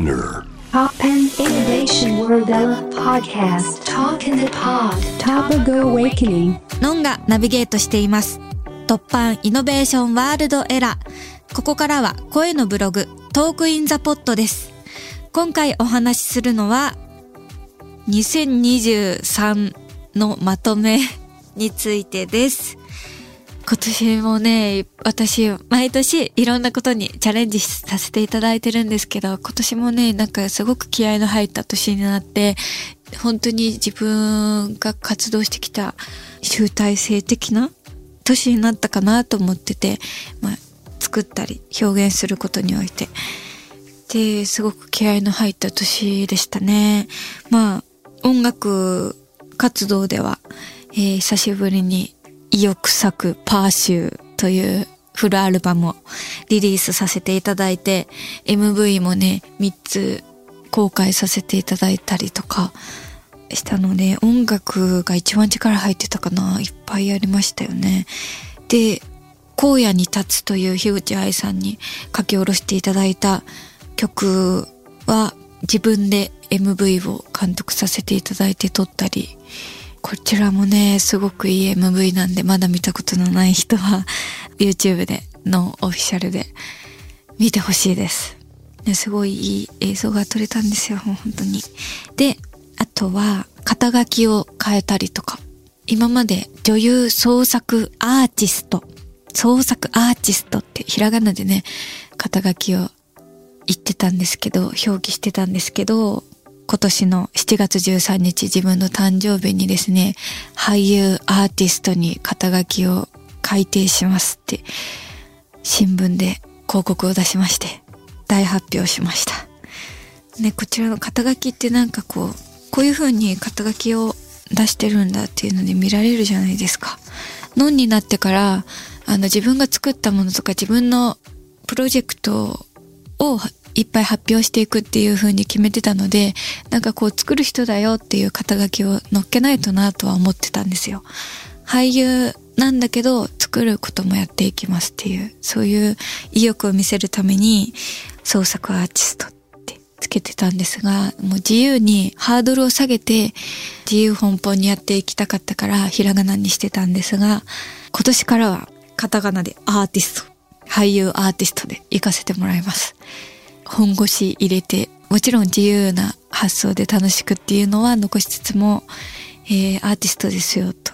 Spinner Pop and Innovation World Ella Podcast Talk in the Pod Topical Awakening ノンがナビゲートしています。突版イノベーションワールドエラー。ここからは声のブログ、トークインザポットです。今回お話しするのは、2023のまとめについてです。今年もね、私、毎年いろんなことにチャレンジさせていただいてるんですけど、今年もね、なんかすごく気合の入った年になって、本当に自分が活動してきた集大成的な年になったかなと思ってて、まあ、作ったり表現することにおいて。で、すごく気合の入った年でしたね。まあ、音楽活動では、えー久しぶりに意欲作パーシューというフルアルバムをリリースさせていただいて、MV もね、3つ公開させていただいたりとかしたので、音楽が一番力入ってたかな。いっぱいありましたよね。で、荒野に立つという樋口愛さんに書き下ろしていただいた曲は自分で MV を監督させていただいて撮ったり、こちらもね、すごくいい MV なんで、まだ見たことのない人は YouTube でのオフィシャルで見てほしいです。ね、すごいいい映像が撮れたんですよ、もう本当に。で、あとは、肩書きを変えたりとか。今まで女優創作アーティスト、創作アーティストってひらがなでね、肩書きを言ってたんですけど、表記してたんですけど、今年の7月13日自分の誕生日にですね、俳優アーティストに肩書きを改定しますって、新聞で広告を出しまして、大発表しました。ね、こちらの肩書きってなんかこう、こういう風に肩書きを出してるんだっていうので見られるじゃないですか。ノンになってから、あの自分が作ったものとか自分のプロジェクトをいっぱい発表していくっていう風に決めてたので、なんかこう作る人だよっていう肩書きを乗っけないとなとは思ってたんですよ。俳優なんだけど作ることもやっていきますっていう、そういう意欲を見せるために創作アーティストってつけてたんですが、もう自由にハードルを下げて自由奔放にやっていきたかったからひらがなにしてたんですが、今年からはカタカナでアーティスト、俳優アーティストで行かせてもらいます。本腰入れて、もちろん自由な発想で楽しくっていうのは残しつつも、えー、アーティストですよと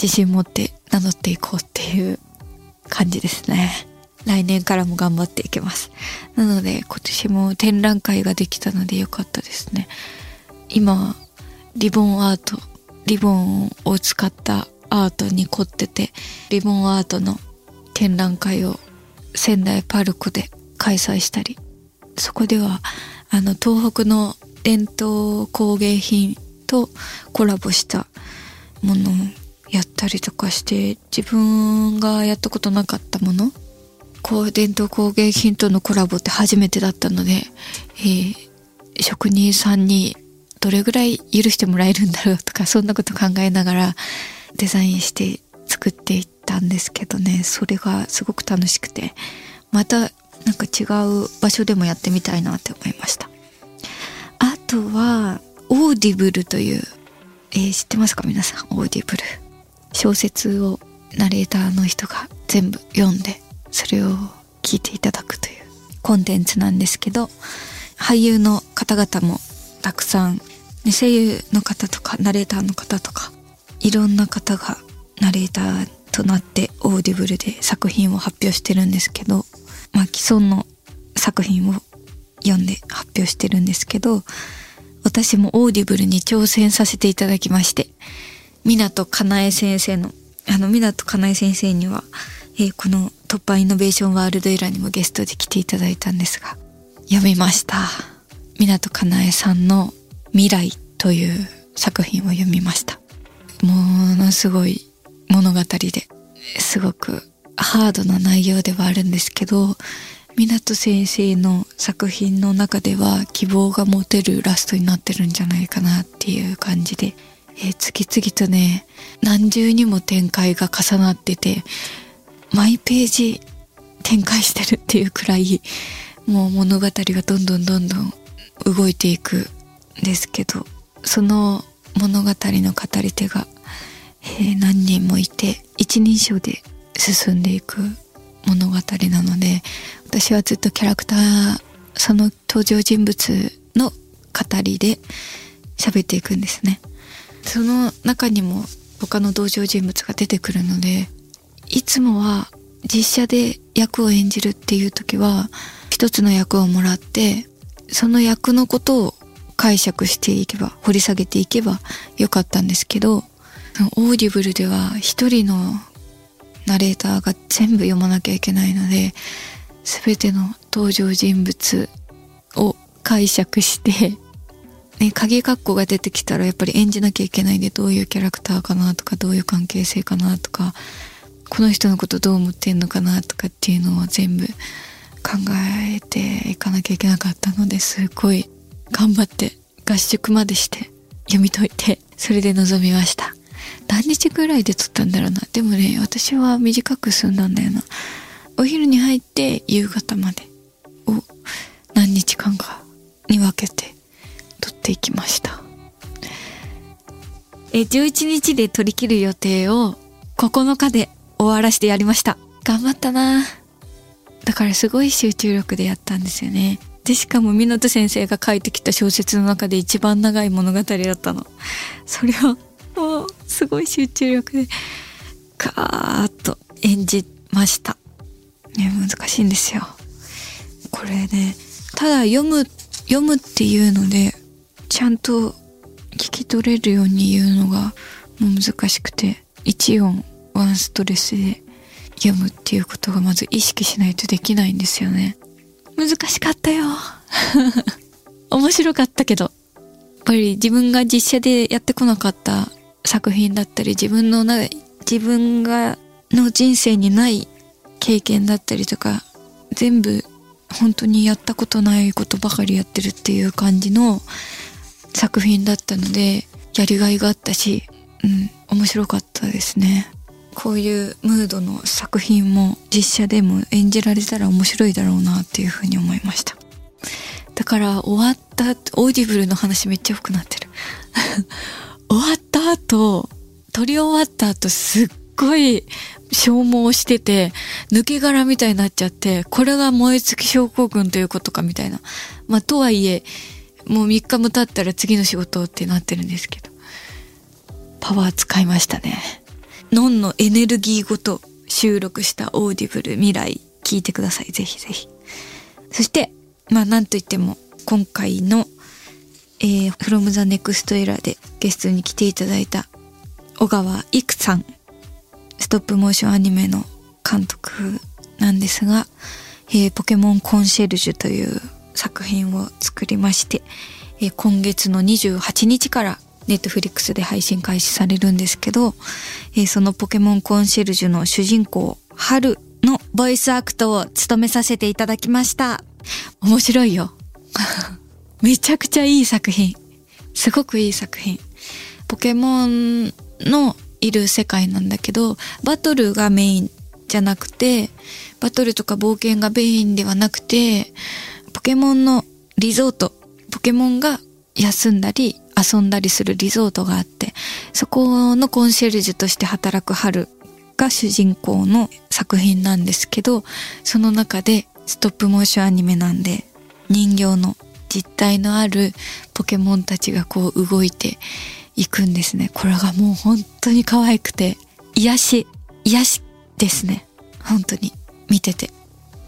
自信持って名乗っていこうっていう感じですね。来年からも頑張っていきます。なので今年も展覧会ができたのでよかったですね。今、リボンアート、リボンを使ったアートに凝ってて、リボンアートの展覧会を仙台パルコで開催したり、そこではあの東北の伝統工芸品とコラボしたものをやったりとかして自分がやったことなかったものこう伝統工芸品とのコラボって初めてだったので、えー職人さんにどれぐらい許してもらえるんだろうとかそんなこと考えながらデザインして作っていったんですけどね。それがすごく楽しくて。またなんか違う場所でもやってみたいなって思いました。あとはオーディブルという、えー知ってますか？皆さんオーディブル小説をナレーターの人が全部読んでそれを聞いていただくというコンテンツなんですけど俳優の方々もたくさん、ね、声優の方とかナレーターの方とかいろんな方がナレーターとなってオーディブルで作品を発表してるんですけど、まあ、既存の作品を読んで発表してるんですけど私もオーディブルに挑戦させていただきまして湊かなえ先生のあの湊かなえ先生には、えーこの突破イノベーションワールドエラーにもゲストで来ていただいたんですが読みました。湊かなえさんの「未来」という作品を読みました。ものすごい物語ですごくハードな内容ではあるんですけど湊先生の作品の中では希望が持てるラストになってるんじゃないかなっていう感じで、えー次々とね何重にも展開が重なっててマイページ展開してるっていうくらいもう物語がどんどんどんどん動いていくんですけどその物語の語り手が、えー何人もいて一人称で進んでいく物語なので私はずっとキャラクターその登場人物の語りで喋っていくんですね。その中にも他の登場人物が出てくるのでいつもは実写で役を演じるっていう時は一つの役をもらってその役のことを解釈していけば掘り下げていけばよかったんですけどオーディブルでは一人のナレーターが全部読まなきゃいけないので全ての登場人物を解釈して、ね、鍵括弧が出てきたらやっぱり演じなきゃいけないんでどういうキャラクターかなとかどういう関係性かなとかこの人のことどう思ってんのかなとかっていうのを全部考えていかなきゃいけなかったのですごい頑張って合宿までして読み解いてそれで臨みました。何日ぐらいで撮ったんだろうな。でもね私は短く済んだんだよな。お昼に入って夕方まで。を何日間かに分けて撮っていきました。え11日で撮り切る予定を9日で終わらしてやりました。頑張ったな。だからすごい集中力でやったんですよね。でしかも湊先生が書いてきた小説の中で一番長い物語だったの。それをもうすごい集中力でガーッと演じました。ね難しいんですよ。これねただ読む読むっていうのでちゃんと聞き取れるように言うのがもう難しくて一音ワンストレスで読むっていうことがまず意識しないとできないんですよね。難しかったよ。面白かったけどやっぱり自分が実写でやってこなかった作品だったり自分のな自分がの人生にない経験だったりとか全部本当にやったことないことばかりやってるっていう感じの作品だったのでやりがいがあったし、うん、面白かったですね。こういうムードの作品も実写でも演じられたら面白いだろうなっていうふうに思いました。だから終わったオーディブルの話めっちゃ良くなってる。終わった後撮り終わった後すっごい消耗してて抜け殻みたいになっちゃってこれが燃え尽き症候群ということかみたいな。まあとはいえもう3日も経ったら次の仕事ってなってるんですけど。パワー使いましたね。ノンのエネルギーごと収録したオーディブル未来聞いてください。ぜひぜひ。そしてまあなんといっても今回のえー、from the next era でゲストに来ていただいた小川育さんストップモーションアニメの監督なんですが、えーポケモンコンシェルジュという作品を作りまして、えー今月の28日からネットフリックスで配信開始されるんですけど、えーそのポケモンコンシェルジュの主人公、春のボイスアクトを務めさせていただきました。面白いよ。めちゃくちゃいい作品。すごくいい作品。ポケモンのいる世界なんだけど、バトルがメインじゃなくて、バトルとか冒険がメインではなくて、ポケモンのリゾート、ポケモンが休んだり遊んだりするリゾートがあって、そこのコンシェルジュとして働く春が主人公の作品なんですけど、その中でストップモーションアニメなんで、人形の実体のあるポケモンたちがこう動いていくんですね。これがもう本当に可愛くて、癒し、癒しですね。本当に見てて。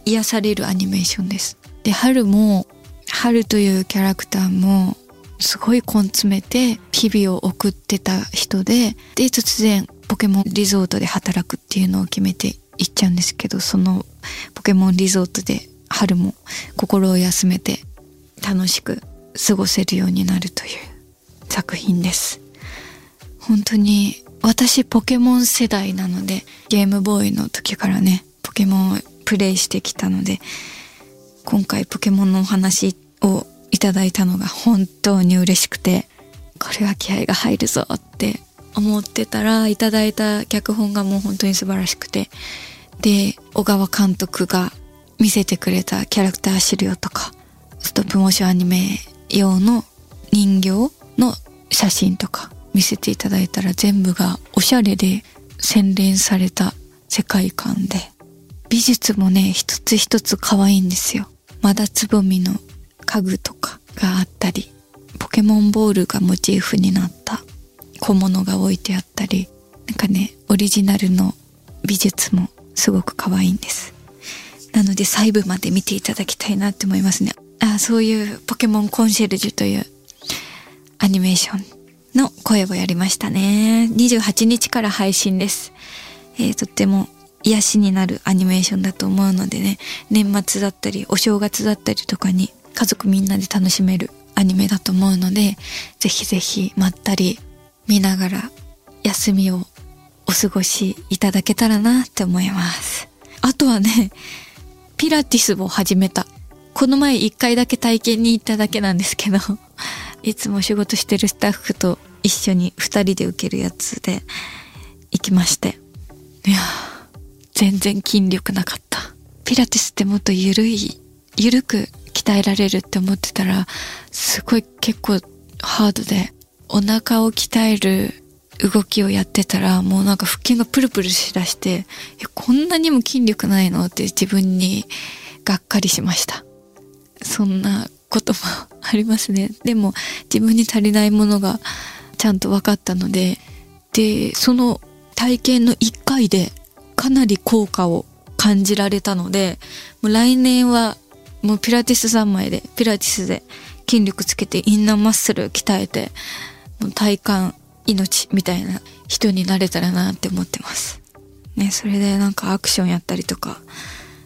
癒されるアニメーションです。で、春も、春というキャラクターも、すごい根詰めて日々を送ってた人で、で、突然ポケモンリゾートで働くっていうのを決めて行っちゃうんですけど、そのポケモンリゾートで春も心を休めて楽しく過ごせるようになるという作品です。本当に私ポケモン世代なのでゲームボーイの時からねポケモンをプレイしてきたので今回ポケモンのお話をいただいたのが本当に嬉しくてこれは気合が入るぞって思ってたらいただいた脚本がもう本当に素晴らしくてで小川監督が見せてくれたキャラクター資料とかプモーションアニメ用の人形の写真とか見せていただいたら全部がおしゃれで洗練された世界観で。美術もね一つ一つ可愛いんですよ。まだつぼみの家具とかがあったりポケモンボールがモチーフになった小物が置いてあったりなんかねオリジナルの美術もすごく可愛いんです。なので細部まで見ていただきたいなって思いますね。あそういうポケモンコンシェルジュというアニメーションの声をやりましたね。28日から配信です、えー、とっても癒しになるアニメーションだと思うのでね。年末だったりお正月だったりとかに家族みんなで楽しめるアニメだと思うのでぜひぜひまったり見ながら休みをお過ごしいただけたらなって思います。あとはねピラティスを始めた。この前一回だけ体験に行っただけなんですけど いつも仕事してるスタッフと一緒に二人で受けるやつで行きまして。いや全然筋力なかった。ピラティスってもっとゆるいゆるく鍛えられるって思ってたらすごい結構ハードでお腹を鍛える動きをやってたらもうなんか腹筋がプルプルしだしてこんなにも筋力ないのって自分にがっかりしました。そんなこともありますね。でも自分に足りないものがちゃんと分かったので。でその体験の1回でかなり効果を感じられたので。もう来年はもうピラティス3枚でピラティスで筋力つけてインナーマッスル鍛えてもう体幹命みたいな人になれたらなって思ってます。ね、それでなんかアクションやったりとか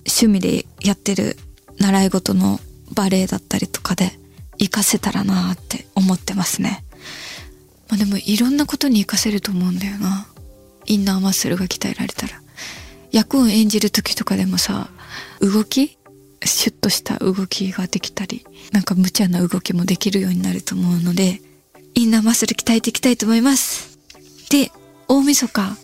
趣味でやってる習い事のバレエだったりとかで活かせたらなって思ってますね。まあでもいろんなことに活かせると思うんだよな。インナーマッスルが鍛えられたら。役を演じる時とかでもさ、動きシュッとした動きができたり、なんか無茶な動きもできるようになると思うので、インナーマッスル鍛えていきたいと思います。で、大晦日。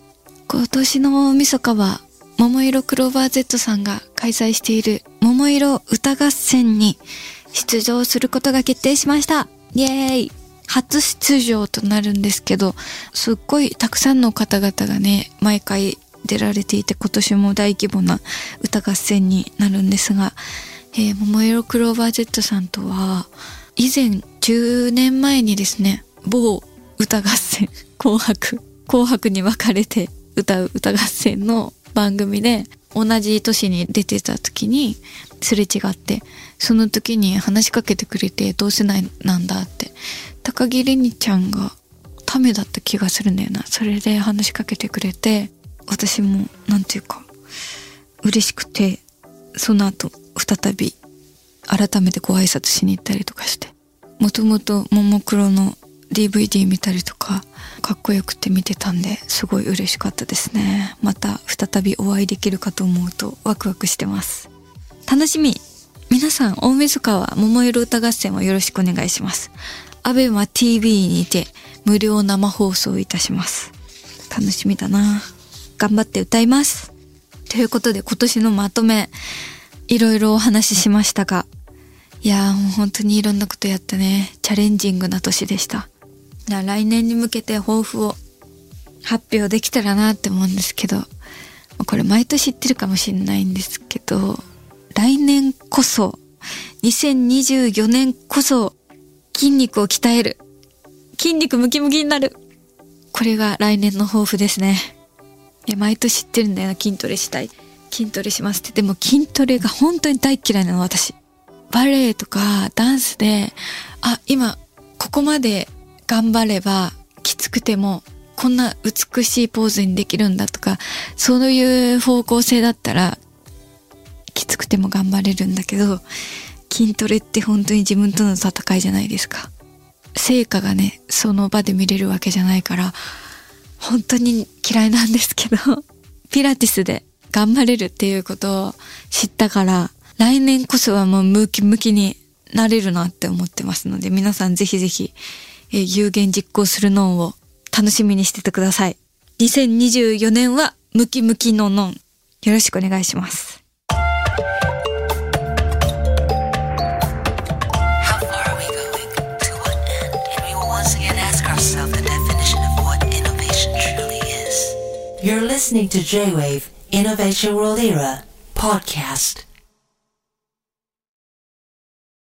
今年の大晦日は、桃色クローバー Z さんが開催している桃色歌合戦に出場することが決定しました。イエーイ初出場となるんですけど、すっごいたくさんの方々がね、毎回出られていて今年も大規模な歌合戦になるんですが、えー、桃色クローバー Z さんとは以前10年前にですね某歌合戦紅白紅白に分かれて歌う歌合戦の番組で同じ年に出てた時にすれ違ってその時に話しかけてくれて同世代なんだって。高木れにちゃんがためだった気がするんだよな。それで話しかけてくれて私も何て言うか嬉しくてその後再び改めてご挨拶しに行ったりとかして。もともとももクロの DVD 見たりとかかっこよくて見てたんですごい嬉しかったですねまた再びお会いできるかと思うとワクワクしてます楽しみ皆さん大晦日は桃色歌合戦をよろしくお願いしますアベマ TV にて無料生放送いたします楽しみだな頑張って歌います。ということで今年のまとめ、いろいろお話ししましたが、いやーもう本当にいろんなことやったね。チャレンジングな年でした。じゃあ来年に向けて抱負を発表できたらなって思うんですけど、これ毎年言ってるかもしれないんですけど、来年こそ、2024年こそ筋肉を鍛える。筋肉ムキムキになる。これが来年の抱負ですね。いや、毎年知ってるんだよな、筋トレしたい。筋トレしますって。でも筋トレが本当に大嫌いなの、私。バレエとかダンスで、あ、今、ここまで頑張れば、きつくても、こんな美しいポーズにできるんだとか、そういう方向性だったら、きつくても頑張れるんだけど、筋トレって本当に自分との戦いじゃないですか。成果がね、その場で見れるわけじゃないから、本当に嫌いなんですけど、ピラティスで頑張れるっていうことを知ったから、来年こそはもうムキムキになれるなって思ってますので、皆さんぜひぜひ、えー、有言実行するノンを楽しみにしててください。2024年はムキムキのノン。よろしくお願いします。You're listening to J-Wave Innovation World Era podcast.